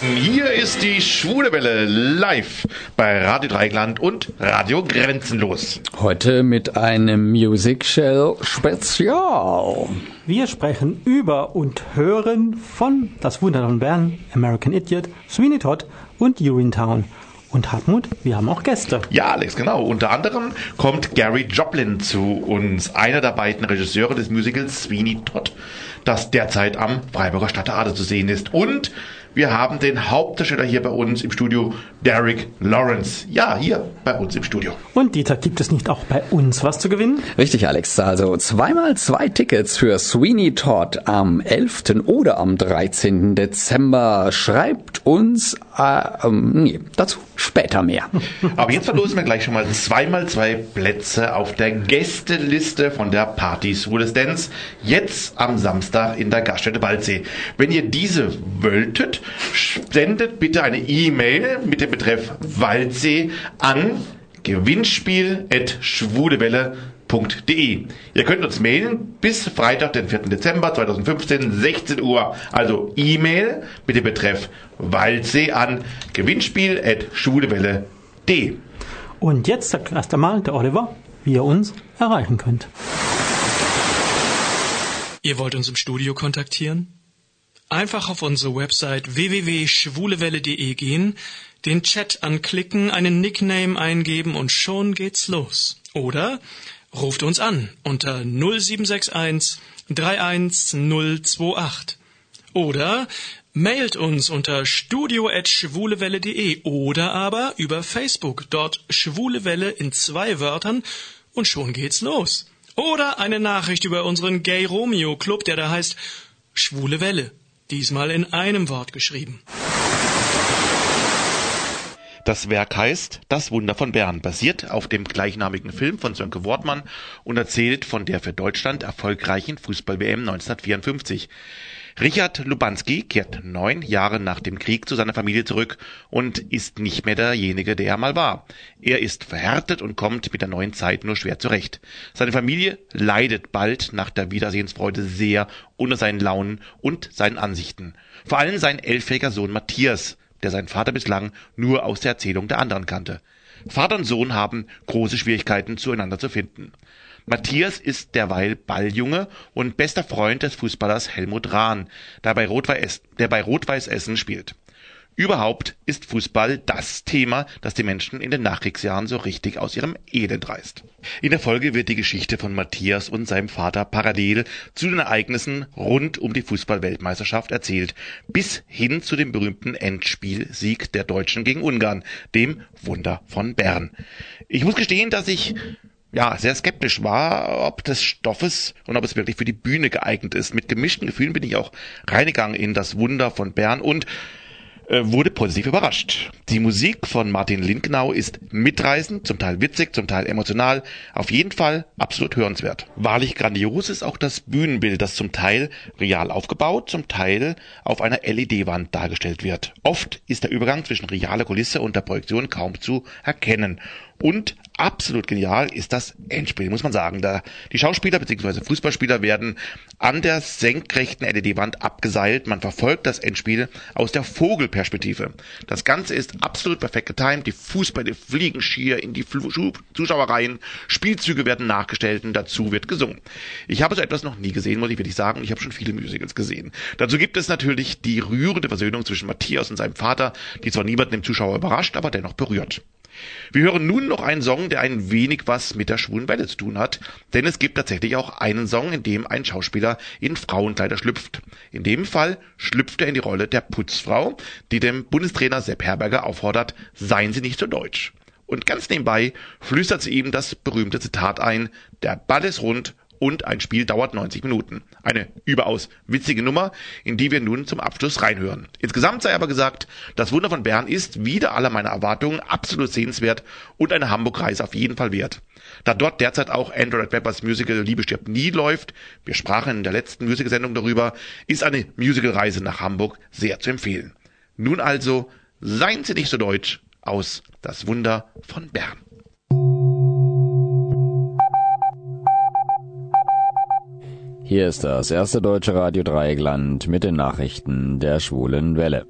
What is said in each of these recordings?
Hier ist die Schwule Welle live bei Radio Dreigland und Radio Grenzenlos. Heute mit einem Music Shell Spezial. Wir sprechen über und hören von Das Wunder von Bern, American Idiot, Sweeney Todd und Urinetown. Und Hartmut, wir haben auch Gäste. Ja, Alex, genau. Unter anderem kommt Gary Joplin zu uns, einer der beiden Regisseure des Musicals Sweeney Todd, das derzeit am Freiburger Stadttheater zu sehen ist. Und wir haben den Hauptdarsteller hier bei uns im Studio, Derek Lawrence. Ja, hier bei uns im Studio. Und Dieter, gibt es nicht auch bei uns was zu gewinnen? Richtig, Alex. Also zweimal zwei Tickets für Sweeney Todd am 11. oder am 13. Dezember. Schreibt uns, äh, ähm, nee, dazu später mehr. Aber jetzt verlosen wir gleich schon mal zweimal zwei Plätze auf der Gästeliste von der Party Swooles Dance. Jetzt am Samstag in der Gaststätte Waldsee. Wenn ihr diese wolltet, sendet bitte eine E-Mail mit dem Betreff Waldsee an gewinnspiel.schwulewelle.de. Ihr könnt uns mailen bis Freitag, den 4. Dezember 2015, 16 Uhr. Also E-Mail mit dem Betreff Waldsee an gewinnspiel.schwulewelle.de. Und jetzt sagt erst einmal der Oliver, wie ihr uns erreichen könnt. Ihr wollt uns im Studio kontaktieren? Einfach auf unsere Website www.schwulewelle.de gehen, den Chat anklicken, einen Nickname eingeben und schon geht's los. Oder ruft uns an unter 0761 31028. Oder mailt uns unter studio.schwulewelle.de oder aber über Facebook, dort Schwulewelle in zwei Wörtern und schon geht's los. Oder eine Nachricht über unseren Gay Romeo Club, der da heißt Schwule Welle. Diesmal in einem Wort geschrieben. Das Werk heißt Das Wunder von Bern, basiert auf dem gleichnamigen Film von Sönke Wortmann und erzählt von der für Deutschland erfolgreichen Fußball-WM 1954. Richard Lubanski kehrt neun Jahre nach dem Krieg zu seiner Familie zurück und ist nicht mehr derjenige, der er mal war. Er ist verhärtet und kommt mit der neuen Zeit nur schwer zurecht. Seine Familie leidet bald nach der Wiedersehensfreude sehr unter seinen Launen und seinen Ansichten. Vor allem sein elfjähriger Sohn Matthias, der seinen Vater bislang nur aus der Erzählung der anderen kannte. Vater und Sohn haben große Schwierigkeiten zueinander zu finden. Matthias ist derweil Balljunge und bester Freund des Fußballers Helmut Rahn, der bei Rot-Weiß Essen spielt. Überhaupt ist Fußball das Thema, das die Menschen in den Nachkriegsjahren so richtig aus ihrem Elend reißt. In der Folge wird die Geschichte von Matthias und seinem Vater parallel zu den Ereignissen rund um die Fußball-Weltmeisterschaft erzählt, bis hin zu dem berühmten Endspielsieg der Deutschen gegen Ungarn, dem Wunder von Bern. Ich muss gestehen, dass ich ja, sehr skeptisch war, ob des Stoffes und ob es wirklich für die Bühne geeignet ist. Mit gemischten Gefühlen bin ich auch reingegangen in das Wunder von Bern und äh, wurde positiv überrascht. Die Musik von Martin Lindgnau ist mitreißend, zum Teil witzig, zum Teil emotional, auf jeden Fall absolut hörenswert. Wahrlich grandios ist auch das Bühnenbild, das zum Teil real aufgebaut, zum Teil auf einer LED-Wand dargestellt wird. Oft ist der Übergang zwischen realer Kulisse und der Projektion kaum zu erkennen. Und absolut genial ist das Endspiel, muss man sagen. Da die Schauspieler bzw. Fußballspieler werden an der senkrechten LED-Wand abgeseilt. Man verfolgt das Endspiel aus der Vogelperspektive. Das Ganze ist absolut perfekt getimt. Die Fußbälle fliegen schier in die Zuschauerreihen. Spielzüge werden nachgestellt und dazu wird gesungen. Ich habe so etwas noch nie gesehen, muss ich wirklich sagen. Ich habe schon viele Musicals gesehen. Dazu gibt es natürlich die rührende Versöhnung zwischen Matthias und seinem Vater, die zwar niemanden im Zuschauer überrascht, aber dennoch berührt. Wir hören nun noch einen Song, der ein wenig was mit der schwulen Welle zu tun hat, denn es gibt tatsächlich auch einen Song, in dem ein Schauspieler in Frauenkleider schlüpft. In dem Fall schlüpft er in die Rolle der Putzfrau, die dem Bundestrainer Sepp Herberger auffordert, seien Sie nicht so deutsch. Und ganz nebenbei flüstert sie ihm das berühmte Zitat ein, der Ball ist rund und ein Spiel dauert 90 Minuten. Eine überaus witzige Nummer, in die wir nun zum Abschluss reinhören. Insgesamt sei aber gesagt, das Wunder von Bern ist wieder aller meiner Erwartungen absolut sehenswert und eine Hamburg-Reise auf jeden Fall wert. Da dort derzeit auch Andrew Webbers Musical Liebe stirbt nie läuft, wir sprachen in der letzten Musicalsendung darüber, ist eine Musicalreise nach Hamburg sehr zu empfehlen. Nun also, seien Sie nicht so deutsch aus Das Wunder von Bern. Hier ist das erste deutsche Radio Dreieckland mit den Nachrichten der schwulen Welle.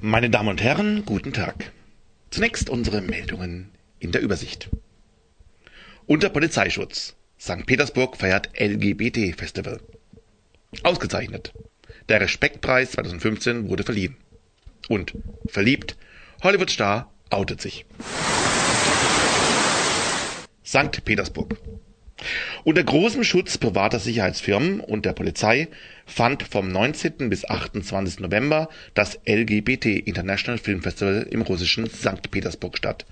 Meine Damen und Herren, guten Tag. Zunächst unsere Meldungen in der Übersicht. Unter Polizeischutz. St. Petersburg feiert LGBT-Festival. Ausgezeichnet. Der Respektpreis 2015 wurde verliehen. Und verliebt, Hollywood-Star outet sich. St. Petersburg. Unter großem Schutz privater Sicherheitsfirmen und der Polizei fand vom 19. bis 28. November das LGBT International Film Festival im russischen St. Petersburg statt.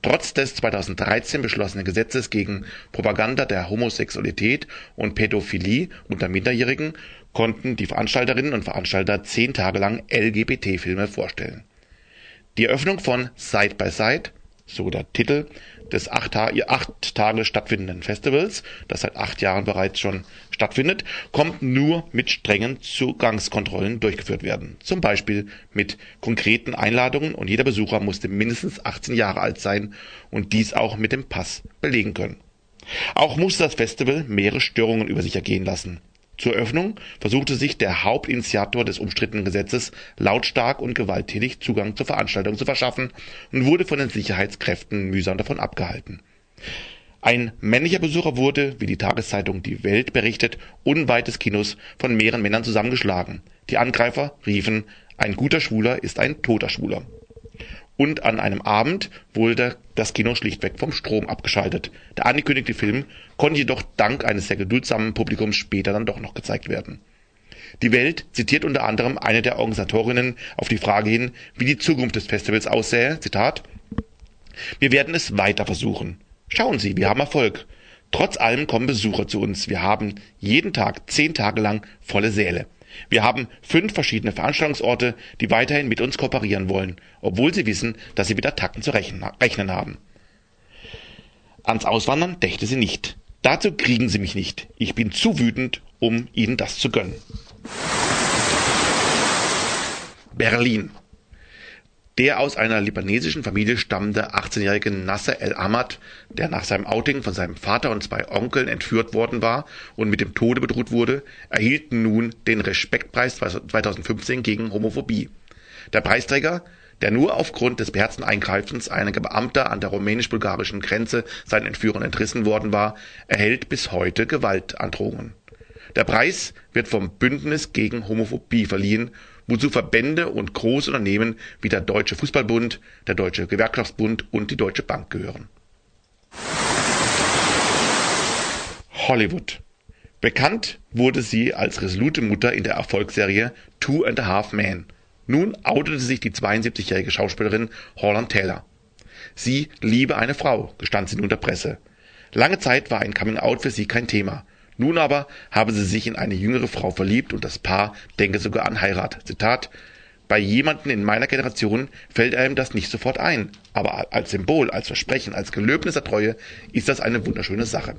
Trotz des 2013 beschlossenen Gesetzes gegen Propaganda der Homosexualität und Pädophilie unter Minderjährigen konnten die Veranstalterinnen und Veranstalter zehn Tage lang LGBT-Filme vorstellen. Die Eröffnung von Side by Side, so der Titel, des acht, acht Tage stattfindenden Festivals, das seit acht Jahren bereits schon stattfindet, kommt nur mit strengen Zugangskontrollen durchgeführt werden. Zum Beispiel mit konkreten Einladungen und jeder Besucher musste mindestens 18 Jahre alt sein und dies auch mit dem Pass belegen können. Auch musste das Festival mehrere Störungen über sich ergehen lassen. Zur Öffnung versuchte sich der Hauptinitiator des umstrittenen Gesetzes lautstark und gewalttätig Zugang zur Veranstaltung zu verschaffen und wurde von den Sicherheitskräften mühsam davon abgehalten. Ein männlicher Besucher wurde, wie die Tageszeitung Die Welt berichtet, unweit des Kinos von mehreren Männern zusammengeschlagen. Die Angreifer riefen, ein guter Schwuler ist ein toter Schwuler und an einem Abend wurde das Kino schlichtweg vom Strom abgeschaltet. Der angekündigte Film konnte jedoch dank eines sehr geduldsamen Publikums später dann doch noch gezeigt werden. Die Welt zitiert unter anderem eine der Organisatorinnen auf die Frage hin, wie die Zukunft des Festivals aussähe, Zitat, Wir werden es weiter versuchen. Schauen Sie, wir haben Erfolg. Trotz allem kommen Besucher zu uns. Wir haben jeden Tag zehn Tage lang volle Säle. Wir haben fünf verschiedene Veranstaltungsorte, die weiterhin mit uns kooperieren wollen, obwohl sie wissen, dass sie mit Attacken zu rechnen haben. Ans Auswandern dächte sie nicht. Dazu kriegen sie mich nicht. Ich bin zu wütend, um ihnen das zu gönnen. Berlin. Der aus einer libanesischen Familie stammende 18-jährige Nasser El-Ahmad, der nach seinem Outing von seinem Vater und zwei Onkeln entführt worden war und mit dem Tode bedroht wurde, erhielt nun den Respektpreis 2015 gegen Homophobie. Der Preisträger, der nur aufgrund des beherzten Eingreifens einiger Beamter an der rumänisch-bulgarischen Grenze seinen Entführern entrissen worden war, erhält bis heute Gewaltandrohungen. Der Preis wird vom Bündnis gegen Homophobie verliehen wozu Verbände und große Unternehmen wie der Deutsche Fußballbund, der Deutsche Gewerkschaftsbund und die Deutsche Bank gehören. Hollywood. Bekannt wurde sie als resolute Mutter in der Erfolgsserie Two and a Half Men. Nun outete sich die 72-jährige Schauspielerin Holland Taylor. Sie liebe eine Frau, gestand sie nun der Presse. Lange Zeit war ein Coming-out für sie kein Thema. Nun aber habe sie sich in eine jüngere Frau verliebt und das Paar denke sogar an Heirat. Zitat bei jemanden in meiner Generation fällt einem das nicht sofort ein, aber als Symbol, als Versprechen, als Gelöbnis der Treue ist das eine wunderschöne Sache.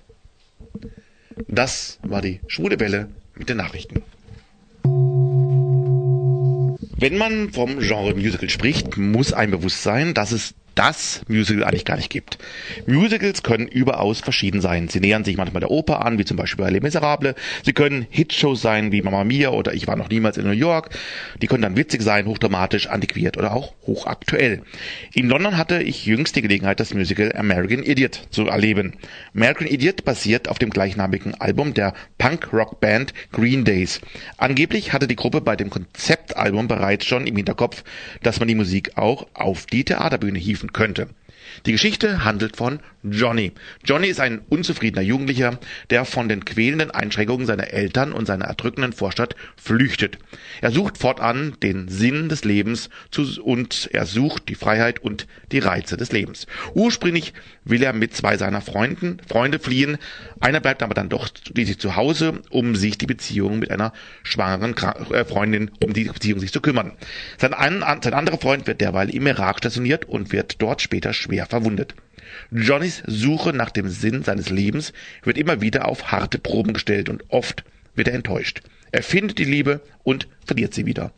Das war die schwule Welle mit den Nachrichten. Wenn man vom Genre Musical spricht, muss einem bewusst sein, dass es das Musical eigentlich gar nicht gibt. Musicals können überaus verschieden sein. Sie nähern sich manchmal der Oper an, wie zum Beispiel bei Les Miserables. Sie können Hitshows sein, wie Mamma Mia oder Ich war noch niemals in New York. Die können dann witzig sein, hochdramatisch, antiquiert oder auch hochaktuell. In London hatte ich jüngst die Gelegenheit, das Musical American Idiot zu erleben. American Idiot basiert auf dem gleichnamigen Album der Punk-Rock-Band Green Days. Angeblich hatte die Gruppe bei dem Konzeptalbum bereits schon im Hinterkopf, dass man die Musik auch auf die Theaterbühne hieven könnte. Die Geschichte handelt von Johnny. Johnny ist ein unzufriedener Jugendlicher, der von den quälenden Einschränkungen seiner Eltern und seiner erdrückenden Vorstadt flüchtet. Er sucht fortan den Sinn des Lebens und er sucht die Freiheit und die Reize des Lebens. Ursprünglich will er mit zwei seiner Freunden, Freunde fliehen. Einer bleibt aber dann doch schließlich zu Hause, um sich die Beziehung mit einer schwangeren äh, Freundin, um die Beziehung sich zu kümmern. Sein, ein, sein anderer Freund wird derweil im Irak stationiert und wird dort später schwer verwundet. Johnnys Suche nach dem Sinn seines Lebens wird immer wieder auf harte Proben gestellt und oft wird er enttäuscht. Er findet die Liebe und verliert sie wieder.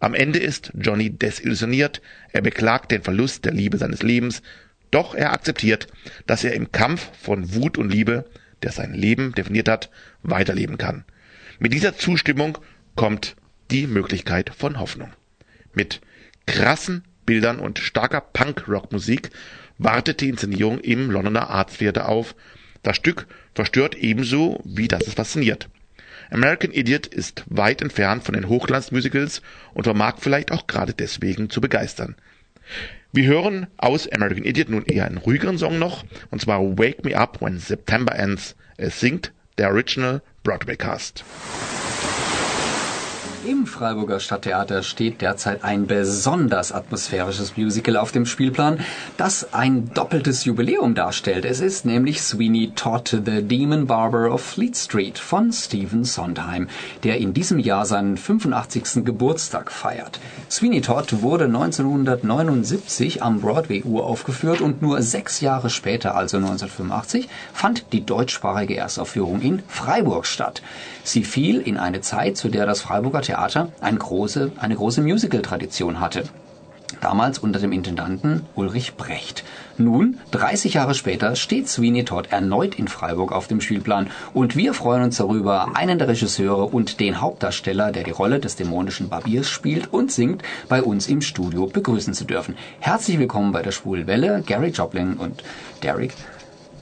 Am Ende ist Johnny desillusioniert, er beklagt den Verlust der Liebe seines Lebens, doch er akzeptiert, dass er im Kampf von Wut und Liebe, der sein Leben definiert hat, weiterleben kann. Mit dieser Zustimmung kommt die Möglichkeit von Hoffnung. Mit krassen Bildern und starker Punk-Rock-Musik wartet die Inszenierung im Londoner Arts Theatre auf. Das Stück verstört ebenso, wie das es fasziniert. American Idiot ist weit entfernt von den Hochglanzmusicals und vermag vielleicht auch gerade deswegen zu begeistern. Wir hören aus American Idiot nun eher einen ruhigeren Song noch, und zwar Wake Me Up When September Ends. Es singt der Original Broadway Cast. Im Freiburger Stadttheater steht derzeit ein besonders atmosphärisches Musical auf dem Spielplan, das ein doppeltes Jubiläum darstellt. Es ist nämlich Sweeney Todd the Demon Barber of Fleet Street von Stephen Sondheim, der in diesem Jahr seinen 85. Geburtstag feiert. Sweeney Todd wurde 1979 am Broadway uraufgeführt und nur sechs Jahre später, also 1985, fand die deutschsprachige Erstaufführung in Freiburg statt. Sie fiel in eine Zeit, zu der das Freiburger Theater eine große, eine große Musical-Tradition hatte. Damals unter dem Intendanten Ulrich Brecht. Nun, 30 Jahre später, steht Sweeney Todd erneut in Freiburg auf dem Spielplan und wir freuen uns darüber, einen der Regisseure und den Hauptdarsteller, der die Rolle des dämonischen Barbiers spielt und singt, bei uns im Studio begrüßen zu dürfen. Herzlich willkommen bei der Schwulen Welle, Gary Joplin und Derek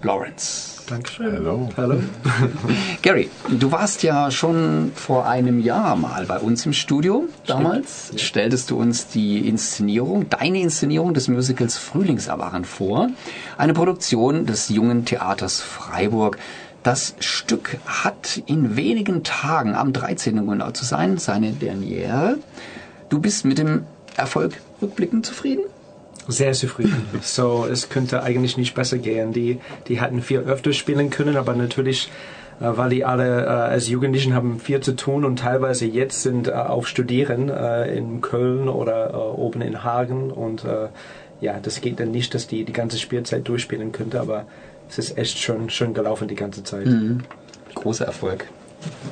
Lawrence. Dankeschön. Hallo. Hallo. Gary, du warst ja schon vor einem Jahr mal bei uns im Studio. Damals stelltest du uns die Inszenierung, deine Inszenierung des Musicals Frühlingserwachen vor. Eine Produktion des Jungen Theaters Freiburg. Das Stück hat in wenigen Tagen, am 13. um genau zu sein, seine Derniere. Du bist mit dem Erfolg rückblickend zufrieden? Sehr zufrieden. So, es könnte eigentlich nicht besser gehen. Die, die hätten viel öfter spielen können, aber natürlich, äh, weil die alle äh, als Jugendlichen haben viel zu tun und teilweise jetzt sind äh, auf Studieren äh, in Köln oder äh, oben in Hagen und äh, ja, das geht dann nicht, dass die die ganze Spielzeit durchspielen könnte, aber es ist echt schön, schön gelaufen die ganze Zeit. Großer Erfolg.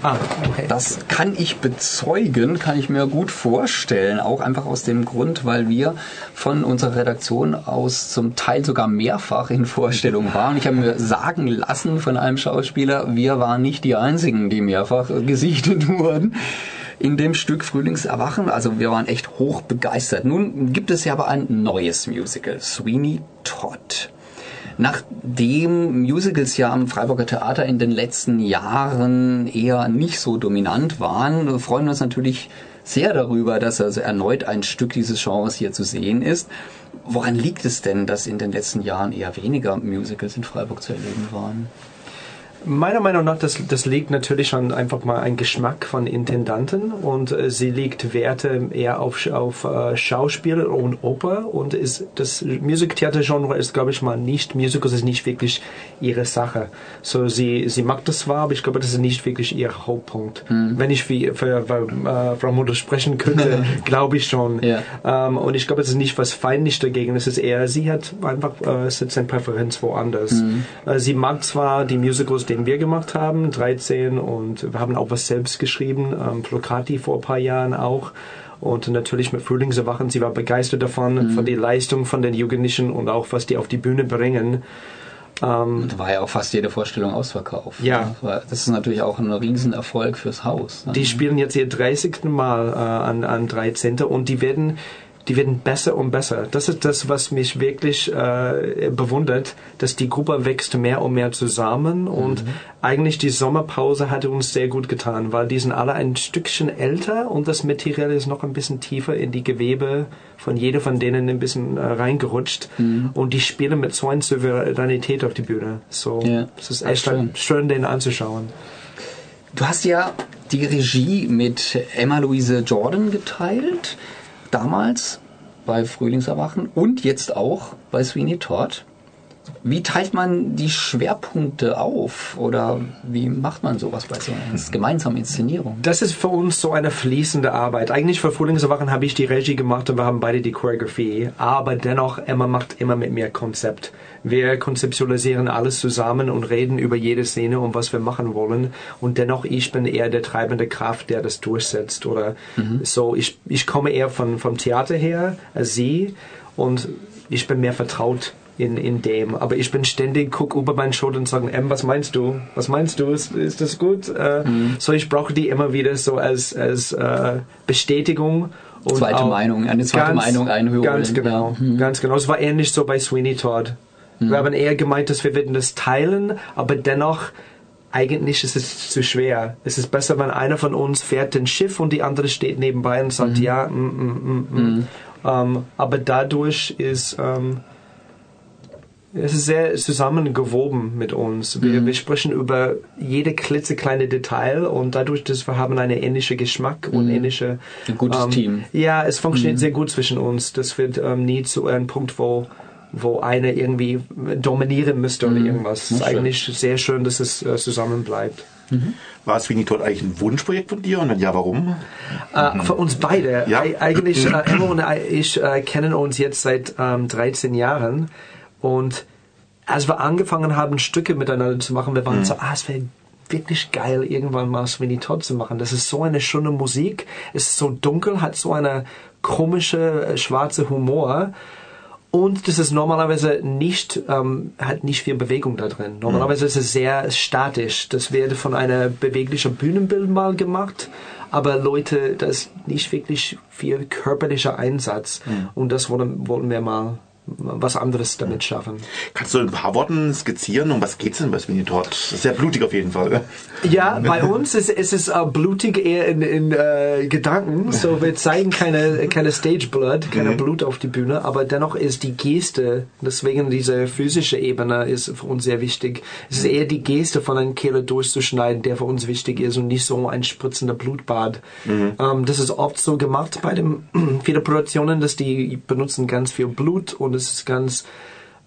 Ah, okay. Das kann ich bezeugen, kann ich mir gut vorstellen. Auch einfach aus dem Grund, weil wir von unserer Redaktion aus zum Teil sogar mehrfach in Vorstellungen waren. Ich habe mir sagen lassen von einem Schauspieler, wir waren nicht die Einzigen, die mehrfach gesichtet wurden. In dem Stück Frühlingserwachen, also wir waren echt hoch begeistert. Nun gibt es ja aber ein neues Musical, Sweeney Todd. Nachdem Musicals ja am Freiburger Theater in den letzten Jahren eher nicht so dominant waren, freuen wir uns natürlich sehr darüber, dass also erneut ein Stück dieses Genres hier zu sehen ist. Woran liegt es denn, dass in den letzten Jahren eher weniger Musicals in Freiburg zu erleben waren? Meiner Meinung nach, das, das liegt natürlich an einfach mal ein Geschmack von Intendanten und äh, sie legt Werte eher auf, auf äh, Schauspiel und Oper und ist das Musiktheater-Genre ist, glaube ich mal, nicht, Musicals ist nicht wirklich ihre Sache. So, sie, sie mag das zwar, aber ich glaube, das ist nicht wirklich ihr Hauptpunkt. Wenn ich wie für, für äh, Frau Mutter sprechen könnte, glaube ich schon. Ja. Ähm, und ich glaube, es ist nicht was feindlich dagegen, es ist eher, sie hat einfach, äh, es hat seine Präferenz woanders. Äh, sie mag zwar die Musicals, den wir gemacht haben, 13, und wir haben auch was selbst geschrieben, ähm, Plocati vor ein paar Jahren auch. Und natürlich mit Frühlingserwachen, sie war begeistert davon, von der Leistung von den Jugendlichen und auch was die auf die Bühne bringen. Ähm, Da war ja auch fast jede Vorstellung ausverkauft. Ja. Das ist natürlich auch ein Riesenerfolg fürs Haus. ne? Die spielen jetzt ihr 30. Mal äh, an, an 13. und die werden, die werden besser und besser. Das ist das, was mich wirklich äh, bewundert, dass die Gruppe wächst mehr und mehr zusammen und eigentlich die Sommerpause hatte uns sehr gut getan, weil die sind alle ein Stückchen älter und das Material ist noch ein bisschen tiefer in die Gewebe von jeder von denen ein bisschen äh, reingerutscht und die spielen mit so einer Souveränität auf die Bühne. So, Ja. es ist echt schön. schön, den anzuschauen. Du hast ja die Regie mit Emma-Louise Jordan geteilt, damals bei Frühlingserwachen und jetzt auch bei Sweeney Todd. Wie teilt man die Schwerpunkte auf oder wie macht man sowas bei so einer gemeinsamen Inszenierung? Das ist für uns so eine fließende Arbeit. Eigentlich für Frühlingserwachen habe ich die Regie gemacht und wir haben beide die Choreografie. Aber dennoch, Emma macht immer mit mir Konzept. Wir konzeptualisieren alles zusammen und reden über jede Szene und was wir machen wollen. Und dennoch, ich bin eher der treibende Kraft, der das durchsetzt. Oder so, ich, ich komme eher von, vom Theater her als sie und ich bin mehr vertraut in, in dem. Aber ich bin ständig, guck über meine Schulter und sage, M, was meinst du? Was meinst du? Ist, ist das gut? Äh, So ich brauche die immer wieder so als, als äh, Bestätigung Und zweite Meinung, eine zweite ganz, Meinung einholen. Ganz genau, ja. mhm. ganz genau. Es war ähnlich so bei Sweeney Todd. Mhm. Wir haben eher gemeint, dass wir werden das teilen, aber dennoch eigentlich ist es zu schwer. Es ist besser, wenn einer von uns fährt ein Schiff und die andere steht nebenbei und sagt, mhm. ja, mm, mm, mm, mm. Ähm, aber dadurch ist ähm, es ist sehr zusammengewoben mit uns. Wir, mhm. wir sprechen über jede klitzekleine Detail und dadurch, dass wir haben einen ähnlichen Geschmack und mhm. ähnliche ein gutes ähm, Team. Ja, es funktioniert mhm. sehr gut zwischen uns. Das wird ähm, nie zu einem Punkt, wo wo einer irgendwie dominieren müsste oder mhm. irgendwas. Es ist eigentlich sehr schön, dass es äh, zusammen bleibt. Mhm. War Sweeney Todd eigentlich ein Wunschprojekt von dir und wenn ja, warum? Äh, für uns beide. Ja. E eigentlich, äh, Emma und ich äh, kennen uns jetzt seit ähm, 13 Jahren und als wir angefangen haben, Stücke miteinander zu machen, wir waren mhm. so, ah, es wäre wirklich geil, irgendwann mal Sweeney Todd zu machen. Das ist so eine schöne Musik, es ist so dunkel, hat so eine komische, äh, schwarze Humor. Und das ist normalerweise nicht, ähm, hat nicht viel Bewegung da drin. Normalerweise mhm. ist es sehr statisch. Das wird von einer beweglichen Bühnenbild mal gemacht. Aber Leute, das ist nicht wirklich viel körperlicher Einsatz. Mhm. Und das wollen, wollen wir mal was anderes damit schaffen. Kannst du in ein paar Worten skizzieren, um was geht es denn bei Sweeney Todd? Sehr blutig auf jeden Fall. Ja, bei uns ist, ist es uh, blutig eher in, in uh, Gedanken. So, wir zeigen keine, keine Stage Blood, keine mhm. Blut auf die Bühne, aber dennoch ist die Geste, deswegen diese physische Ebene ist für uns sehr wichtig. Es ist eher die Geste von einem Kehle durchzuschneiden, der für uns wichtig ist und nicht so ein spritzender Blutbad. Mhm. Um, ähm, das ist oft so gemacht bei den viele Produktionen, dass die benutzen ganz viel Blut und es ist ganz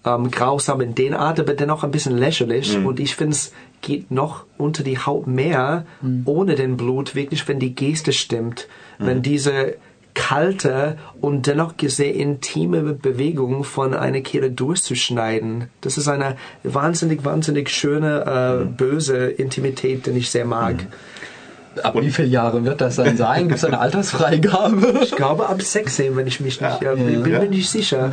ähm, grausam in den Art, aber dennoch ein bisschen lächerlich. Mhm. Und ich finde es geht noch unter die Haut mehr mhm. ohne den Blut, wirklich, wenn die Geste stimmt. Mhm. Wenn diese kalte und dennoch sehr intime Bewegung von einer Kehle durchzuschneiden. Das ist eine wahnsinnig, wahnsinnig schöne, äh, mhm. böse Intimität, die ich sehr mag. Mhm. Ab wie viele Jahre wird das dann sein? Gibt es eine Altersfreigabe? Ich glaube ab 16, wenn ich mich nicht, ja, äh, bin, bin mir nicht sicher.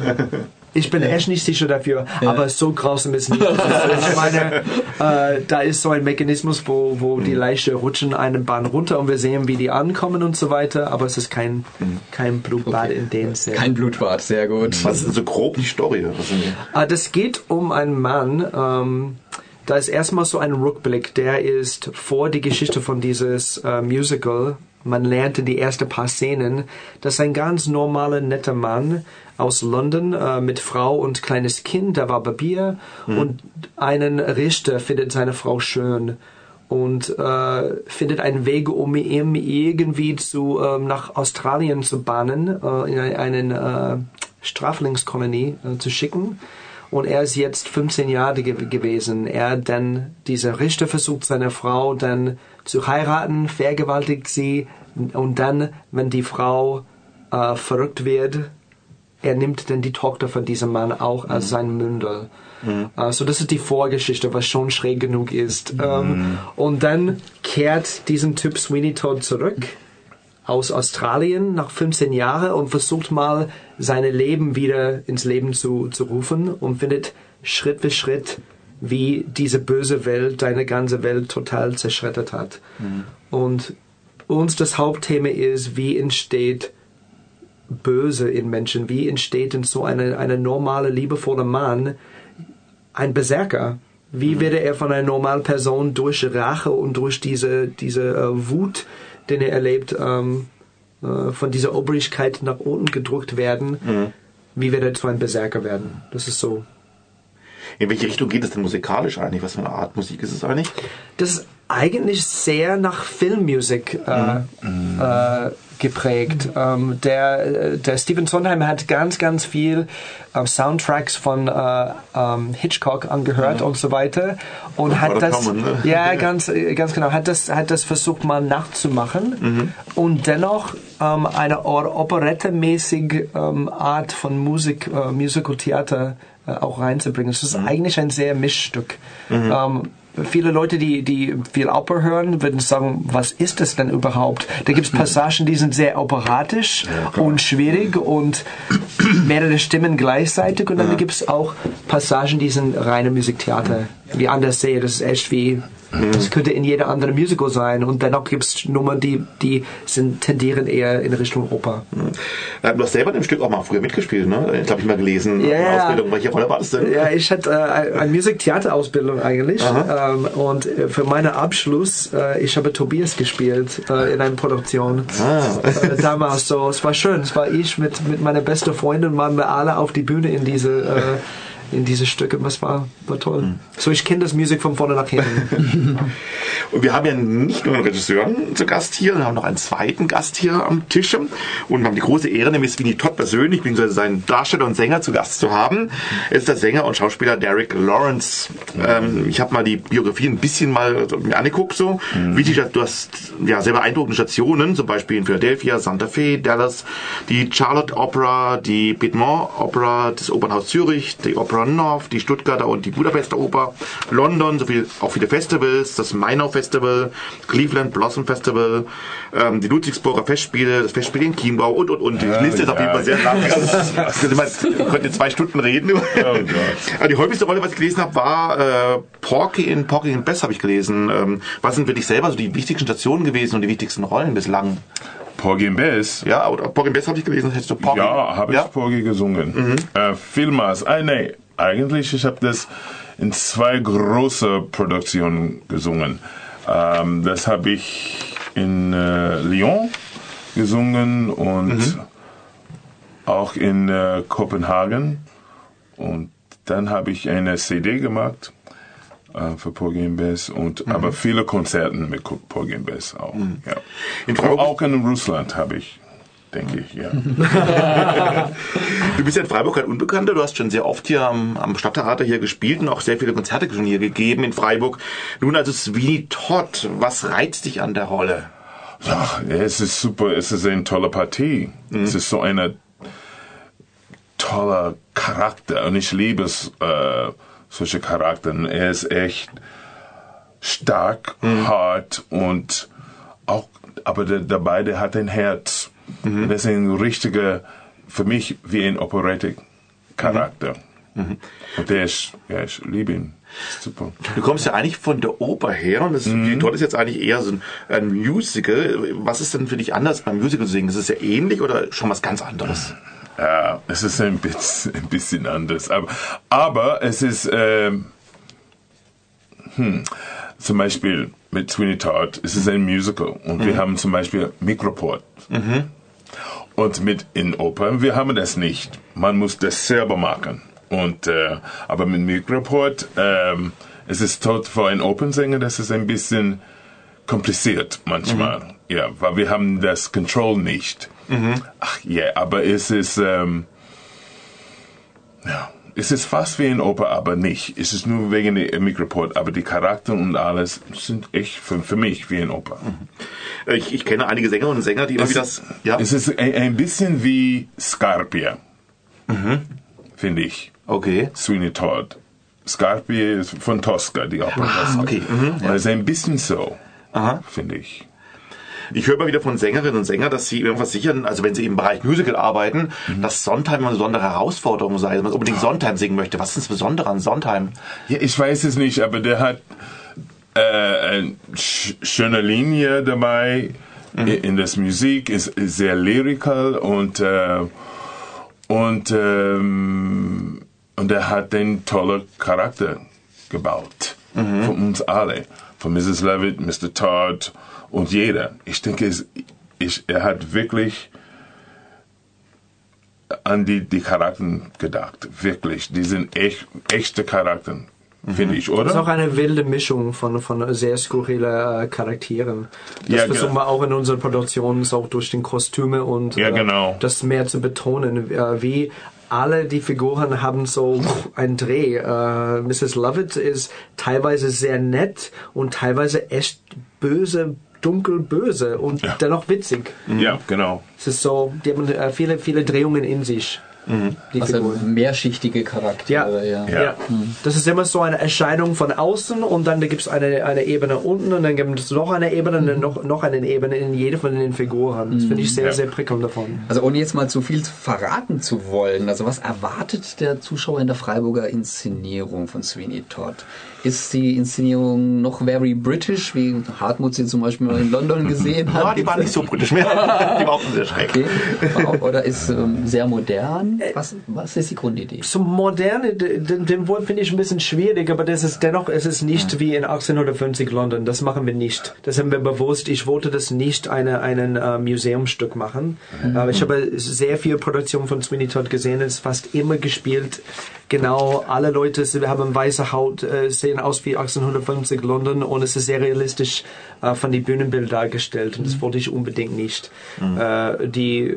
Ich bin echt nicht sicher dafür, ja. aber so grausam ist nicht. ich meine, äh, da ist so ein Mechanismus, wo, wo die Leiche rutschen eine Bahn runter und wir sehen, wie die ankommen und so weiter, aber es ist kein, kein Blutbad okay. in dem Sinne. Kein Blutbad, sehr gut. Was ist so grob die Story? Äh, das geht um einen Mann, ähm, da ist erstmal so ein Rückblick, der ist vor die Geschichte von dieses äh, Musical. Man lernte die ersten paar Szenen, dass ein ganz normaler, netter Mann aus London äh, mit Frau und kleines Kind, der war bei Bier mhm. und einen Richter findet seine Frau schön und äh, findet einen Weg, um ihn irgendwie zu ähm, nach Australien zu bannen, äh, in eine äh, Straflingskolonie äh, zu schicken und er ist jetzt 15 Jahre ge gewesen. Er dann, dieser Richter versucht seine Frau dann zu heiraten, vergewaltigt sie und dann, wenn die Frau äh, verrückt wird, er nimmt dann die Tochter von diesem Mann auch als mhm. sein Mündel. Mhm. Also das ist die Vorgeschichte, was schon schräg genug ist. Mhm. Ähm, und dann kehrt diesen Typ Sweeney Todd zurück aus Australien nach 15 Jahren und versucht mal seine Leben wieder ins Leben zu, zu rufen und findet Schritt für Schritt, wie diese böse Welt deine ganze Welt total zerschreddert hat. Mhm. Und uns das Hauptthema ist, wie entsteht Böse in Menschen, wie entsteht in so eine, eine normale, liebevolle Mann ein Berserker. Wie mhm. werde er von einer normalen Person durch Rache und durch diese, diese uh, Wut den er erlebt, ähm, äh, von dieser Obrigkeit nach unten gedrückt werden, mhm. wie wird er zu einem Berserker werden? Das ist so. In welche Richtung geht es denn musikalisch eigentlich? Was für eine Art Musik ist es eigentlich? Das ist eigentlich sehr nach Filmmusik äh, mhm. äh, geprägt. Ähm, der, der Stephen Sondheim hat ganz, ganz viel äh, Soundtracks von äh, ähm, Hitchcock angehört mhm. und so weiter und hat das, kommen, ne? ja, ganz, ganz genau, hat das, hat das versucht mal nachzumachen mhm. und dennoch ähm, eine operettemäßige ähm, Art von Musik, äh, Musical Theater äh, auch reinzubringen. Es ist mhm. eigentlich ein sehr Mischstück. Mhm. Viele Leute, die, die viel Oper hören, würden sagen, was ist das denn überhaupt? Da gibt es Passagen, die sind sehr operatisch ja, und schwierig und mehrere Stimmen gleichzeitig und dann ja. gibt es auch Passagen, die sind reine Musiktheater. Wie anders sehe, das ist echt wie Das könnte in jeder anderen Musical sein und dennoch gibt es Nummern, die, die sind, tendieren eher in Richtung Oper. Äh, Du hast selber im Stück auch mal früher mitgespielt, ne? Ich glaube, ich mal gelesen. Ja, in der. Ausbildung. Welche Rolle war das denn? Ja, ich hatte äh, eine Musiktheaterausbildung eigentlich ähm, und äh, für meinen Abschluss, äh, ich habe Tobias gespielt äh, in einer Produktion. Äh, damals so, es war schön, es war ich mit, mit meiner besten Freundin, waren wir alle auf die Bühne in diese äh, in diese Stücke, das war, war toll. So, ich kenne das Musik von vorne nach hinten. Und wir haben ja nicht nur einen Regisseur zu Gast hier, wir haben noch einen zweiten Gast hier am Tisch und haben die große Ehre, nämlich Sweeney Todd persönlich, beziehungsweise seinen Darsteller und Sänger zu Gast zu haben. Es ist der Sänger und Schauspieler Derek Lawrence. Ähm, ich habe mal die Biografie ein bisschen mal mir angeguckt, so. Wichtig, du hast ja sehr beeindruckende Stationen, zum Beispiel in Philadelphia, Santa Fe, Dallas, die Charlotte Opera, die Piedmont Opera, das Opernhaus Zürich, die Opera North, die Stuttgarter und die Budapester Oper, London, sowie auch viele Festivals, das Mainau Festival, Cleveland Blossom Festival, ähm, die Ludwigsburger Festspiele, das Festspiel in Chiemgau und und und. Die Liste ist auf jeden Fall sehr lang. Also, also, man könnte zwei Stunden reden. Aber die häufigste Rolle, was ich gelesen habe, war äh, Porky in Porky and Bess habe ich gelesen. Ähm, was sind für dich selber so die wichtigsten Stationen gewesen und die wichtigsten Rollen bislang? Porgy and Bess. Ja, oder Porky and Bess habe ich gelesen. Hättest du Porky? Ja, habe ich Ja? Porgy gesungen. Äh, vielmals. Ah, nee, eigentlich, ich habe das in zwei große Produktionen gesungen. Ähm, das habe ich in äh, Lyon gesungen und auch in äh, Kopenhagen. Und dann habe ich eine CD gemacht äh, für Porgy and Bess und aber viele Konzerten mit Porgy and Bess auch. Ja. In auch in Russland habe ich, denke ich, ja. Du bist ja in Freiburg kein Unbekannter. Du hast schon sehr oft hier am, am Stadttheater hier gespielt und auch sehr viele Konzerte schon hier gegeben in Freiburg. Nun also Sweeney Todd. Was reizt dich an der Rolle? Ja, es ist super, es ist eine tolle Partie. Es ist so eine toller Charakter und ich liebe es, äh, solche Charakter. Er ist echt stark, hart und auch, aber der, dabei, der hat ein Herz. Das ist ein richtiger, für mich wie ein Operette-Charakter. Und der ist, ja, ich liebe ihn. Super. Du kommst ja eigentlich von der Oper her und das Sweeney Todd ist jetzt eigentlich eher so ein, ein Musical. Was ist denn für dich anders beim Musical singen? Ist es ja ähnlich oder schon was ganz anderes? Ja, es ist ein bisschen, ein bisschen anders. Aber, aber es ist, ähm, hm, zum Beispiel mit Sweeney Todd, es ist ein Musical und wir haben zum Beispiel Mikroport. Und mit in Opern, wir haben das nicht. Man muss das selber machen. Und, äh, aber mit Mikroport, ähm, es ist tot für einen Opernsänger, das ist ein bisschen kompliziert manchmal. Ja, weil wir haben das Control nicht. Ach ja, aber es ist, ähm, ja, es ist fast wie ein Oper, aber nicht. Es ist nur wegen der Mikroport, aber die Charakter und alles sind echt für, für mich wie ein Oper. Äh, Ich, ich kenne einige Sängerinnen und Sänger, die immer wieder das, ja, Es ist ein, ein bisschen wie Scarpia, finde ich. okay. Sweeney Todd. Scarpia ist von Tosca, die Opera Tosca. okay, mhm, Und es ist ein bisschen so, finde ich. Ich höre immer wieder von Sängerinnen und Sängern, dass sie irgendwas sichern, also wenn sie im Bereich Musical arbeiten, dass Sondheim eine besondere Herausforderung sei, dass man unbedingt Sondheim singen möchte. Was ist das Besondere an Sondheim? Ja, ich weiß es nicht, aber der hat äh, eine sch schöne Linie dabei i- in das Musik, ist, sehr lyrical und äh, und ähm, und er hat den tollen Charakter gebaut von uns alle, von Mrs. Levitt, Mr. Todd und jeder. Ich denke, es, ich, er hat wirklich an die, die Charakter gedacht. Wirklich. Die sind echt, echte Charakter, finde ich, oder? Das ist auch eine wilde Mischung von, von sehr skurrile äh, Charakteren. Das Ja, versuchen wir auch in unseren Produktionen, auch durch den Kostüme und Ja, äh, genau. das mehr zu betonen, äh, wie alle die Figuren haben so einen Dreh. Äh, Mrs. Lovett ist teilweise sehr nett und teilweise echt böse, dunkel böse und dennoch witzig. Ja, genau. Es ist so, die haben äh, viele, viele Drehungen in sich. Die also mehrschichtige Charaktere. Ja, ja. ja. Das ist immer so eine Erscheinung von außen und dann gibt es eine, eine Ebene unten und dann gibt es noch eine Ebene und dann noch, noch eine Ebene in jede von den Figuren. Das finde ich sehr, ja. sehr prickelnd davon. Also ohne jetzt mal zu viel verraten zu wollen, also was erwartet der Zuschauer in der Freiburger Inszenierung von Sweeney Todd? ist die Inszenierung noch very British, wie Hartmut sie zum Beispiel in London gesehen hat. Ja, die war nicht so britisch mehr. die war auch sehr schrecklich. Okay. Oder ist ähm, sehr modern? Was, was ist die Grundidee? So modern, den, den Wort finde ich ein bisschen schwierig, aber das ist dennoch, es ist nicht ja. wie in 1850 London. Das machen wir nicht. Das haben wir bewusst. Ich wollte das nicht eine, einen uh, Museumstück machen. Mhm. Uh, ich habe sehr viel Produktion von Sweeney Todd gesehen. Es ist fast immer gespielt genau alle Leute wir haben weiße Haut, äh, sehen aus wie 1850 London und es ist sehr realistisch äh, von die Bühnenbild dargestellt und das mhm. wollte ich unbedingt nicht. Mhm. Äh, die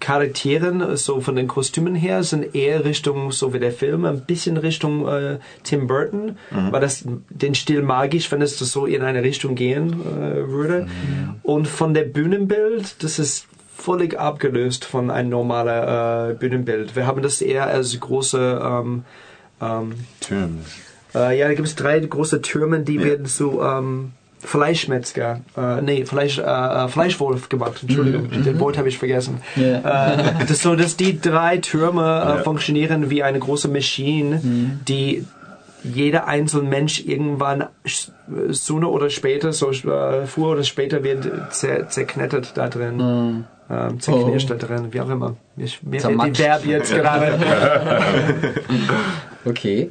Charakteren, so von den Kostümen her, sind eher Richtung, so wie der Film, ein bisschen Richtung äh, Tim Burton, mhm. weil das den Stil magisch, wenn es so in eine Richtung gehen äh, würde. Mhm. Und von der Bühnenbild, das ist völlig abgelöst von einem normalen äh, Bühnenbild. Wir haben das eher als große ähm, ähm, Türme. Äh, ja, da gibt es drei große Türme, die ja. werden zu ähm, Fleischmetzger, äh, nee, Fleisch, äh, äh Fleischwolf gemacht. Entschuldigung, mhm. den Wort habe ich vergessen. Yeah. Äh, das so, dass die drei Türme äh, ja. funktionieren wie eine große Maschine, mhm. die jeder einzelne Mensch irgendwann sooner oder später, so äh, früher oder später wird zer zerknettert da drin. Mhm ähm, zerknirscht oh. wie auch immer. Mir, mir die Verb jetzt gerade. okay.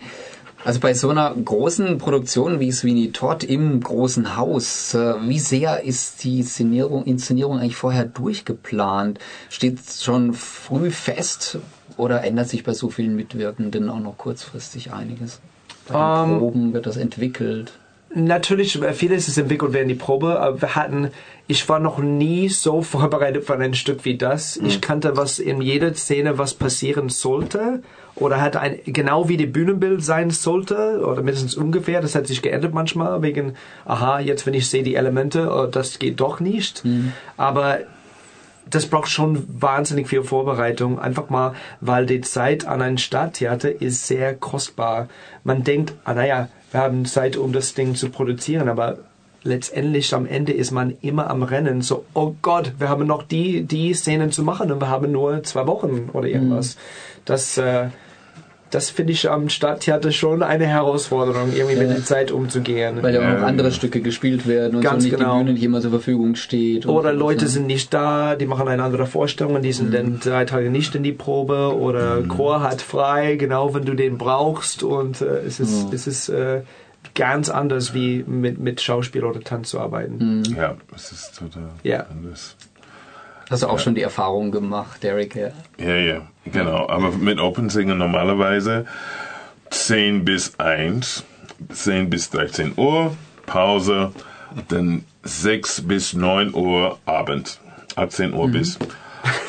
Also bei so einer großen Produktion wie Sweeney Todd im großen Haus, äh, wie sehr ist die Inszenierung, Inszenierung eigentlich vorher durchgeplant? Steht schon früh fest oder ändert sich bei so vielen Mitwirkenden auch noch kurzfristig einiges? Bei den um, ähm, Proben wird das entwickelt? Natürlich, äh, vieles ist entwickelt während die Probe, aber wir hatten, ich war noch nie so vorbereitet für ein Stück wie das. Mhm. Ich kannte, was in jeder Szene was passieren sollte oder hat ein, genau wie die Bühnenbild sein sollte oder mindestens ungefähr. Das hat sich geändert manchmal wegen, aha, jetzt wenn ich sehe die Elemente, oh, das geht doch nicht. Mhm. Aber das braucht schon wahnsinnig viel Vorbereitung. Einfach mal, weil die Zeit an einem Stadttheater ist sehr kostbar. Man denkt, ah naja, wir haben Zeit, um das Ding zu produzieren, aber letztendlich am Ende ist man immer am Rennen. So, oh Gott, wir haben noch die, die Szenen zu machen und wir haben nur zwei Wochen oder irgendwas. Mhm. Das, äh, das finde ich am Stadttheater schon eine Herausforderung, irgendwie ja. mit der Zeit umzugehen. Weil ja auch noch andere Stücke gespielt werden und Ganz so nicht genau. die Bühne nicht immer zur Verfügung steht. Oder Leute sind nicht da, die machen eine andere Vorstellung und die sind mhm. dann drei Tage nicht in die Probe oder mhm. Chor hat frei, genau wenn du den brauchst und äh, es ist, mhm. es ist äh, ganz anders wie mit, mit Schauspiel oder Tanz zu arbeiten. Mhm. Ja, es ist total ja. anders. Hast du auch ja. schon die Erfahrung gemacht, Derek? Ja, ja, ja genau. Aber mit Open Singen normalerweise 10 bis 1, 10 bis 13 Uhr, Pause, dann 6 bis 9 Uhr Abend. Ab 10 Uhr mhm. bis.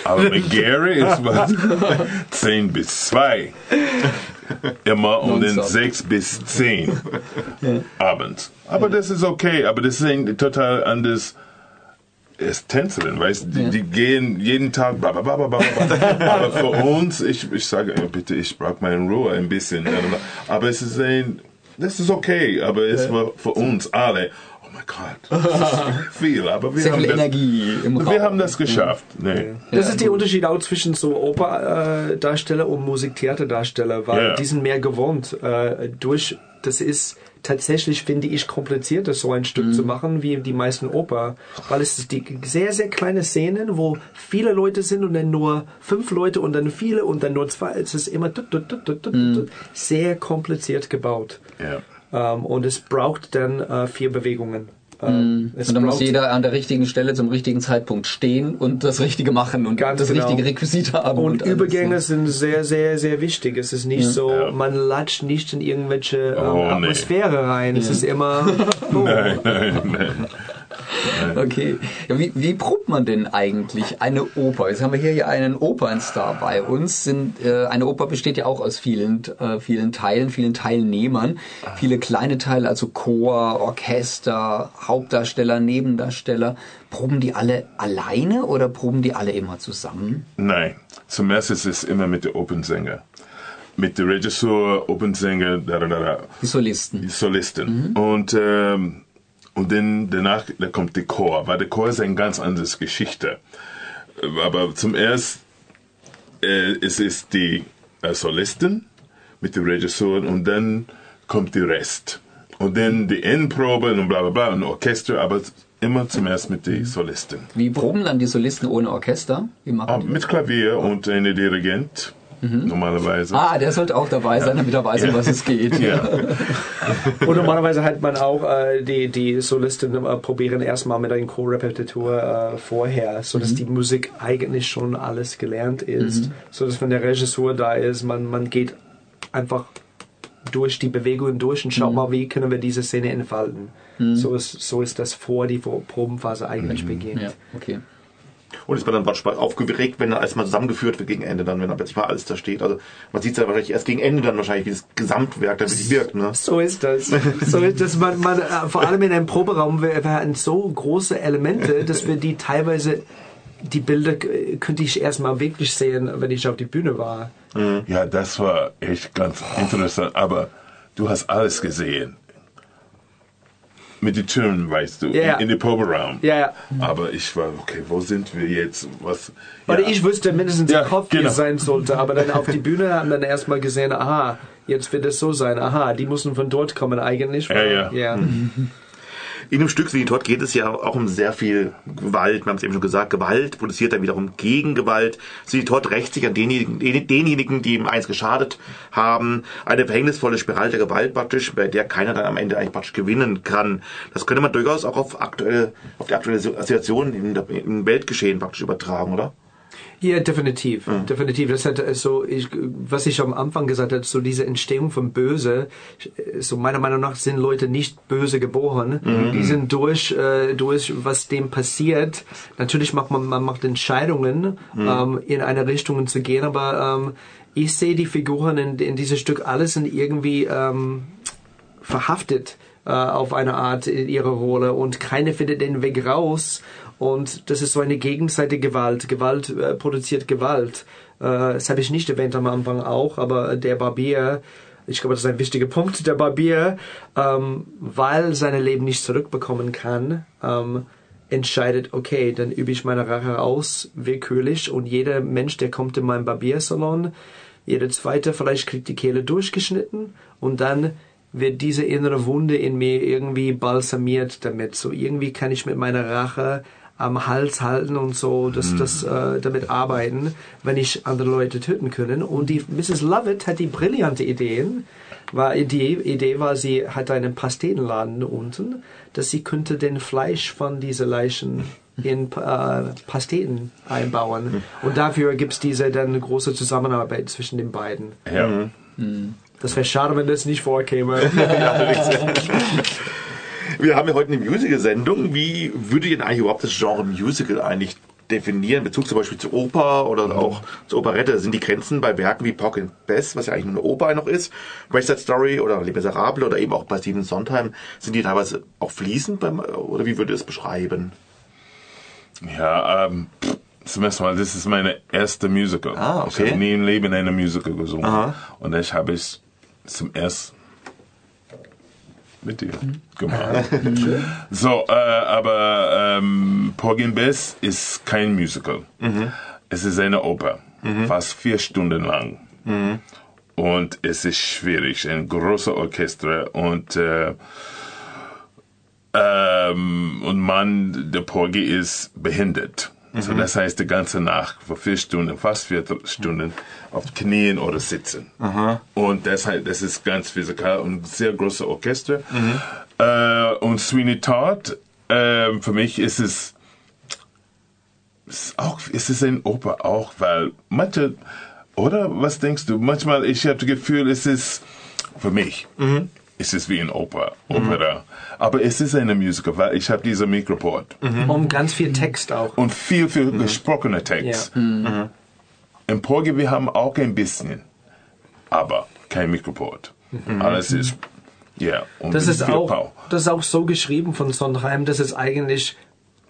Aber mit Gary ist was 10 bis 2. Immer um den 6 bis 10 ja. abends. Aber das ist okay, aber das ist total anderes ist Tänzerin, weißt die, ja. die gehen jeden Tag, bla, bla, bla, bla, bla. aber für uns, ich, ich sage, bitte, ich brauche meine Ruhe ein bisschen. Aber es ist ein, das ist okay, aber es ja. war für uns alle, oh mein Gott, viel, aber wir, Sehr haben, viel das, Energie im wir haben das geschafft. Nee. Das ist der Unterschied auch zwischen so Operdarsteller und Musiktheaterdarsteller, weil die sind mehr gewohnt äh, durch, das ist tatsächlich finde ich komplizierter, so ein Stück mhm. zu machen, wie die meisten Oper. Weil es ist die sehr, sehr kleine Szenen, wo viele Leute sind und dann nur fünf Leute und dann viele und dann nur zwei. Es ist immer mhm. sehr kompliziert gebaut. Ja. Um, ähm, und es braucht dann uh, vier Bewegungen. Ähm, und dann muss jeder an der richtigen Stelle zum richtigen Zeitpunkt stehen und das Richtige machen und das genau. richtige Requisit haben. Und, und Übergänge alles, sind sehr, sehr, sehr wichtig. Es ist nicht ja. so, ja. man latscht nicht in irgendwelche ähm, oh, Atmosphäre nee. rein. Es ist immer. Oh. Nein, nein, nein. Okay. Ja, wie, wie probt man denn eigentlich eine Oper? Jetzt haben wir hier einen Opernstar bei uns. Sind, äh, eine Oper besteht ja auch aus vielen, äh, vielen Teilen, vielen Teilnehmern. Viele kleine Teile, also Chor, Orchester, Hauptdarsteller, Nebendarsteller. Proben die alle alleine oder proben die alle immer zusammen? Nein, zum ersten ist es immer mit der Opernsänger. Mit der Regisseur, Opernsänger, da, da, da, da. Die Solisten. die Solisten. Und, ähm, und dann danach da kommt der Chor, weil der Chor ist eine ganz andere Geschichte. Aber zum ersten äh, es ist die äh, Solistin mit dem Regisseur und dann kommt der Rest. Und dann die Endprobe und bla bla bla und Orchester, aber immer zum ersten mit der Solistin. Wie proben dann die Solisten ohne Orchester? Wie machen Ah, die? mit Klavier und eine Dirigent normalerweise. Ah, der sollte auch dabei sein, damit er weiß, um was es geht. Ja. Und normalerweise hat man auch äh, die, die Solisten äh, probieren erstmal mit einem Chorrepetitur äh, vorher, so dass die Musik eigentlich schon alles gelernt ist. So dass wenn der Regisseur da ist, man, man geht einfach durch die Bewegungen durch und schaut mal, wie können wir diese Szene entfalten. So, ist, so ist das vor die Probenphase eigentlich beginnt. Ja, okay. Und ist man dann manchmal aufgeregt, wenn dann alles mal zusammengeführt wird gegen Ende, dann, wenn dann plötzlich mal alles da steht. Also man sieht es ja wahrscheinlich erst gegen Ende dann wahrscheinlich, wie das Gesamtwerk dann wirklich wirkt, ne? So ist das. So ist das. Man, man, äh, vor allem in einem Proberaum, wir, wir hatten so große Elemente, dass wir die teilweise, die Bilder äh, könnte ich erstmal wirklich sehen, wenn ich auf die Bühne war. Ja, das war echt ganz interessant. Aber du hast alles gesehen. Mit den Türen, weißt du, Ja. in, in den Proberaum. Ja, ja. Aber ich war, okay, wo sind wir jetzt? Was? Oder ja. ich wusste mindestens Ja, im Kopf, wie genau. es sein sollte. Aber dann auf die Bühne haben dann erstmal gesehen, aha, jetzt wird es so sein. Aha, die müssen von dort kommen eigentlich. Ja, ja. ja. In dem Stück Sweeney Todd geht es ja auch um sehr viel Gewalt. Wir haben es eben schon gesagt, Gewalt produziert dann wiederum Gegengewalt. Sweeney Todd rächt sich an denjenigen, den- denjenigen, die ihm eins geschadet haben. Eine verhängnisvolle Spirale der Gewalt praktisch, bei der keiner dann am Ende eigentlich praktisch gewinnen kann. Das könnte man durchaus auch auf aktuelle, auf die aktuelle Situation im Weltgeschehen praktisch übertragen, oder? Ja, definitiv, definitiv. Das hat äh, so, ich, was ich am Anfang gesagt habe, so diese Entstehung von Böse. äh, So meiner Meinung nach sind Leute nicht böse geboren. Die sind durch, äh, durch was dem passiert. Natürlich macht man, man macht Entscheidungen, ähm, in eine Richtung zu gehen, aber ähm, ich sehe die Figuren in, in diesem Stück alles sind irgendwie ähm, verhaftet äh, auf eine Art in ihrer Rolle und keiner findet den Weg raus. Und das ist so eine gegenseitige Gewalt. Gewalt äh, produziert Gewalt. Äh, das habe ich nicht erwähnt am Anfang auch, aber der Barbier, ich glaube, das ist ein wichtiger Punkt, der Barbier, ähm, weil sein Leben nicht zurückbekommen kann, ähm, entscheidet, okay, dann übe ich meine Rache aus, willkürlich, und jeder Mensch, der kommt in meinen Barbiersalon, jeder zweite vielleicht kriegt die Kehle durchgeschnitten und dann wird diese innere Wunde in mir irgendwie balsamiert damit. So irgendwie kann ich mit meiner Rache am Hals halten und so das, das äh, damit arbeiten, wenn ich andere Leute töten können. Und die Mrs. Lovett hat die brillante Ideen, war die Idee war, sie hat einen Pastetenladen unten, dass sie könnte den Fleisch von diesen Leichen in äh, Pasteten einbauen. Und dafür gibt's diese dann große Zusammenarbeit zwischen den beiden. Ja. Das wäre schade, wenn das nicht vorkäme. Wir haben ja heute eine Musical-Sendung. Wie würde denn eigentlich überhaupt das Genre Musical eigentlich definieren? In Bezug zum Beispiel zu Oper oder auch zur Operette. Sind die Grenzen bei Werken wie Pork and Bess, was ja eigentlich nur eine Oper noch ist, West Side Story oder Les Miserables oder eben auch bei Stephen Sondheim, sind die teilweise auch fließend beim, oder wie würde es beschreiben? Ja, ähm, zum ersten Mal, das ist meine erste Musical. Ah, okay. Ich habe nie im Leben eine Musical gesungen. Aha. Und ich habe es zum ersten mit dir gemacht. so, äh, aber ähm, Porgy and Bess ist kein Musical. Es ist eine Oper, fast vier Stunden lang. Und es ist schwierig, ein großer Orchester und äh, ähm, und man, der Porgy ist behindert. So, das heißt, die ganze Nacht, für vier Stunden, fast vier Stunden, auf Knien oder sitzen. Und deshalb, das ist ganz physikal und sehr große Orchester. Äh, und Sweeney Todd, äh, für mich ist es, ist auch, ist es ein Oper auch, weil manche, oder was denkst du? Manchmal, ich habe das Gefühl, es ist, für mich, es ist wie ein Oper, Opera. Aber es ist eine Musical, weil ich habe diese Mikroport. Um ganz viel Text auch. Und viel, viel gesprochener Text. Im Porgy, wir haben auch ein bisschen, aber kein Mikroport. Alles ist, ja, und Das ist auch, das ist auch so geschrieben von Sondheim, dass es eigentlich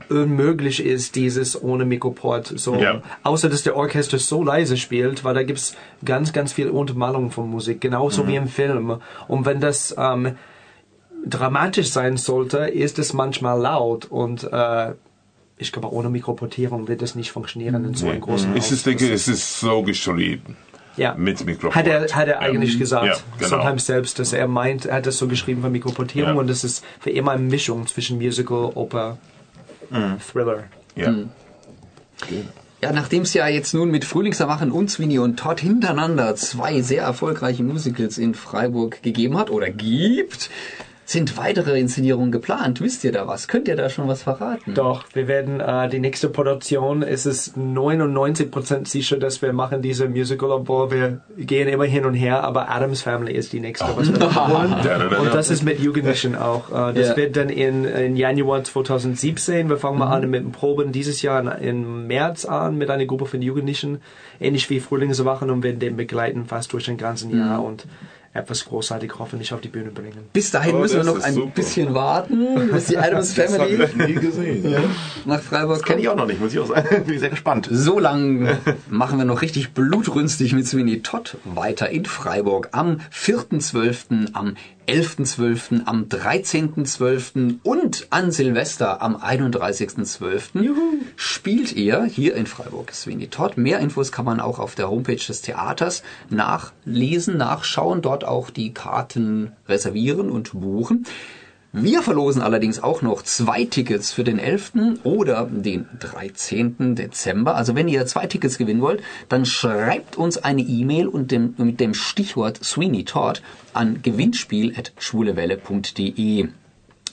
unmöglich ist, dieses ohne Mikroport. So, Ja. außer dass der Orchester so leise spielt, weil da gibt's ganz, ganz viel Untermalung von Musik, genauso wie im Film. Und wenn das ähm, dramatisch sein sollte, ist es manchmal laut und äh, ich glaube, ohne Mikroportierung wird das nicht funktionieren in so einem großen Haus. ist, denke, es ist so geschrieben. ja. Mit Mikroport. Hat er, hat er eigentlich Ja. gesagt, Ja, genau. Sondheim selbst, dass er meint, er hat das so geschrieben von Mikroportierung Ja. und es ist für immer eine Mischung zwischen Musical, Oper, Mhm. Thriller. Ja. Ja, nachdem es ja jetzt nun mit Frühlingserwachen und Sweeney und Todd hintereinander zwei sehr erfolgreiche Musicals in Freiburg gegeben hat oder gibt, sind weitere Inszenierungen geplant. Wisst ihr da was? Könnt ihr da schon was verraten? Doch, wir werden äh, die nächste Produktion, es ist 99% sicher, dass wir machen diese Musical, obwohl wir gehen immer hin und her, aber Adams Family ist die nächste, was wir machen Und da. das ist mit Jugendlichen auch. Äh, das Ja. wird dann in, in Januar 2017. Wir fangen mal an mit dem Proben dieses Jahr in- im März an mit einer Gruppe von Jugendlichen, ähnlich wie Frühlingserwachen und werden den begleiten fast durch den ganzen Jahr und etwas großartig hoffentlich auf die Bühne bringen. Bis dahin Oh, müssen wir noch ein super. bisschen warten, bis die Adams Family ich nie gesehen. nach Freiburg Kenne kommt. ich auch noch nicht, muss ich auch sagen. Bin sehr gespannt. So lang machen wir noch richtig blutrünstig mit Sweeney Todd weiter in Freiburg am 4.12., am 11.12., am 13.12. und an Silvester am 31.12. spielt ihr hier in Freiburg Sweeney Todd. Mehr Infos kann man auch auf der Homepage des Theaters nachlesen, nachschauen, dort auch die Karten reservieren und buchen. Wir verlosen allerdings auch noch zwei Tickets für den 11. oder den 13. Dezember. Also wenn ihr zwei Tickets gewinnen wollt, dann schreibt uns eine E-Mail und dem, mit dem Stichwort Sweeney Todd an gewinnspiel.schwulewelle.de.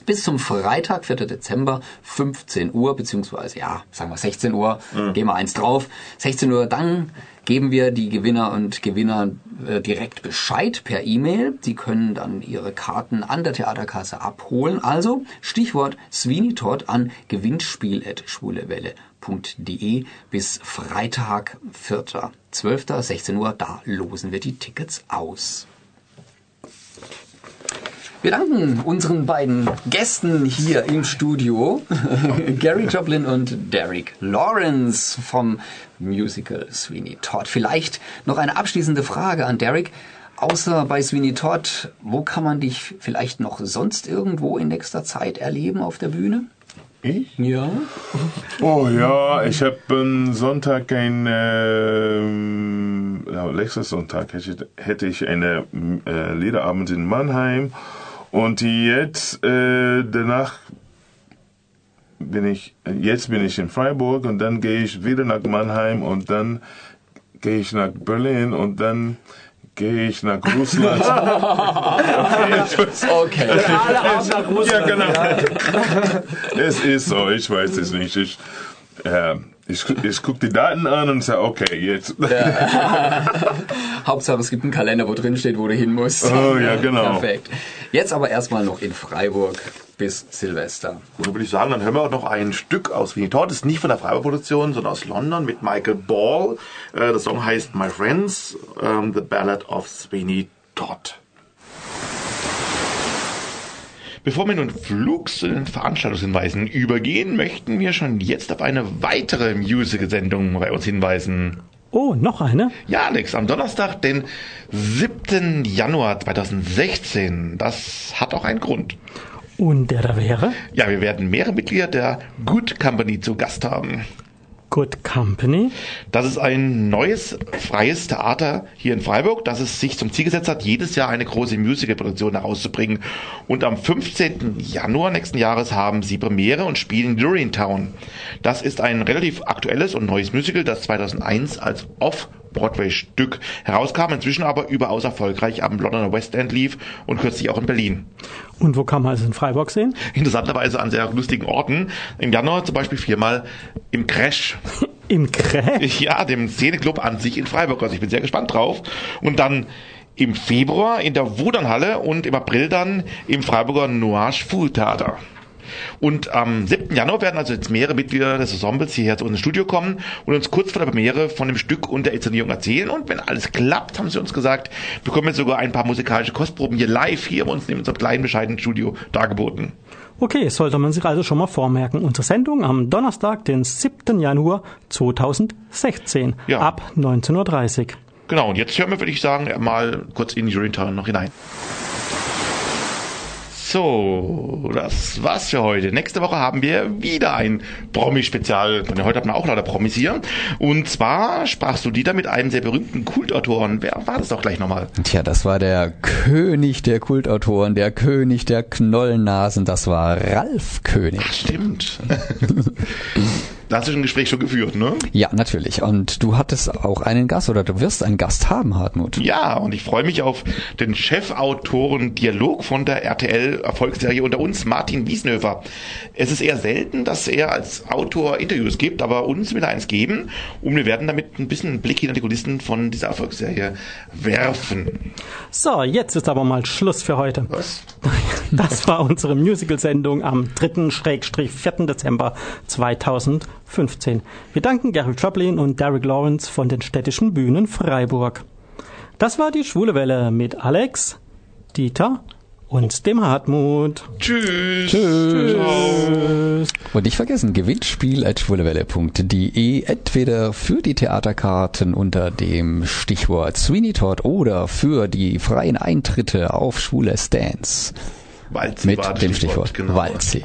Bis zum Freitag, 4. Dezember, 15 Uhr, beziehungsweise, ja, sagen wir 16 Uhr, gehen wir eins drauf. 16 Uhr, dann geben wir die Gewinner und Gewinner äh, direkt Bescheid per E-Mail. Die können dann ihre Karten an der Theaterkasse abholen. Also Stichwort Sweeney Todd an gewinnspiel.schwulewelle.de bis Freitag, 4.12., 16 Uhr. Da losen wir die Tickets aus. Wir danken unseren beiden Gästen hier im Studio, Gary Joplin und Derek Lawrence vom Musical Sweeney Todd. Vielleicht noch eine abschließende Frage an Derek. Außer bei Sweeney Todd, wo kann man dich vielleicht noch sonst irgendwo in nächster Zeit erleben auf der Bühne? Ich? Ja. Oh ja, ich habe am Sonntag ein, ja, letztes Sonntag hätte, ich eine äh, Liederabend in Mannheim und jetzt äh, danach bin ich, jetzt bin ich in Freiburg und dann gehe ich wieder nach Mannheim und dann gehe ich nach Berlin und dann gehe ich nach Russland. Okay. Ja, genau. es ist so, ich weiß es nicht. Ich, äh, ich, ich gucke die Daten an und sage, okay, jetzt. Hauptsache es gibt einen Kalender, wo drin steht, wo du hin musst. Oh, ja, genau. Perfekt. Jetzt aber erstmal noch in Freiburg bis Silvester. Und dann würde ich sagen, dann hören wir auch noch ein Stück aus Winnie Todd. Das ist nicht von der Freiburg-Produktion, sondern aus London mit Michael Ball. Äh, Der Song heißt My Friends, ähm, The Ballad of Sweeney Todd. Bevor wir nun flugs zu den Veranstaltungshinweisen übergehen, möchten wir schon jetzt auf eine weitere Musical-Sendung bei uns hinweisen. Oh, noch eine? Ja, Alex, am Donnerstag, den 7. Januar 2016. Das hat auch einen Grund. Und der da wäre? Ja, wir werden mehrere Mitglieder der Good Company zu Gast haben. Good Company. Das ist ein neues, freies Theater hier in Freiburg, das es sich zum Ziel gesetzt hat, jedes Jahr eine große Musicalproduktion herauszubringen. Und am 15. Januar nächsten Jahres haben sie Premiere und spielen Urinetown. Das ist ein relativ aktuelles und neues Musical, das 2001 als Off-Broadway-Stück herauskam, inzwischen aber überaus erfolgreich am Londoner West End lief und kürzlich auch in Berlin. Und wo kann man es in Freiburg sehen? Interessanterweise an sehr lustigen Orten. Im Januar zum Beispiel viermal im Crash. Im Kräh? Ja, dem Szeneclub an sich in Freiburg. Also ich bin sehr gespannt drauf. Und dann im Februar in der Wudernhalle und im April dann im Freiburger Noage Food Theater. Und am 7. Januar werden also jetzt mehrere Mitglieder des Ensembles hierher zu uns ins Studio kommen und uns kurz vor der Premiere von dem Stück und der Inszenierung erzählen. Und wenn alles klappt, haben sie uns gesagt, bekommen wir sogar ein paar musikalische Kostproben hier live hier bei uns in unserem kleinen bescheidenen Studio dargeboten. Okay, sollte man sich also schon mal vormerken. Unsere Sendung am Donnerstag, den 7. Januar 2016 Ja. ab 19.30 Uhr. Genau, und jetzt hören wir, würde ich sagen, mal kurz in Urinetown noch hinein. So, das war's für heute. Nächste Woche haben wir wieder ein Promi-Spezial. Heute haben wir auch lauter Promis hier. Und zwar sprachst du Dieter mit einem sehr berühmten Kultautoren. Wer war das doch gleich nochmal? Tja, das war der König der Kultautoren, der König der Knollennasen, das war Ralf König. Stimmt. da hast du schon ein Gespräch schon geführt, ne? Ja, natürlich. Und du hattest auch einen Gast oder du wirst einen Gast haben, Hartmut. Ja, und ich freue mich auf den Chefautoren-Dialog von der RTL-Erfolgsserie unter uns, Martin Wiesnöfer. Es ist eher selten, dass er als Autor Interviews gibt, aber uns will er eins geben und wir werden damit ein bisschen einen Blick hinter die Kulissen von dieser Erfolgsserie werfen. So, jetzt ist aber mal Schluss für heute. Was? Das war unsere Musical-Sendung am 3.-4. Dezember 2015. Wir danken Gary Chaplin und Derek Lawrence von den städtischen Bühnen Freiburg. Das war die Schwule Welle mit Alex, Dieter und dem Hartmut. Tschüss. Tschüss. Und nicht vergessen, gewinnspiel.schwulewelle.de entweder für die Theaterkarten unter dem Stichwort Sweeney Todd oder für die freien Eintritte auf Schwule Stands Walzi mit war das dem Stichwort genau. Walzi.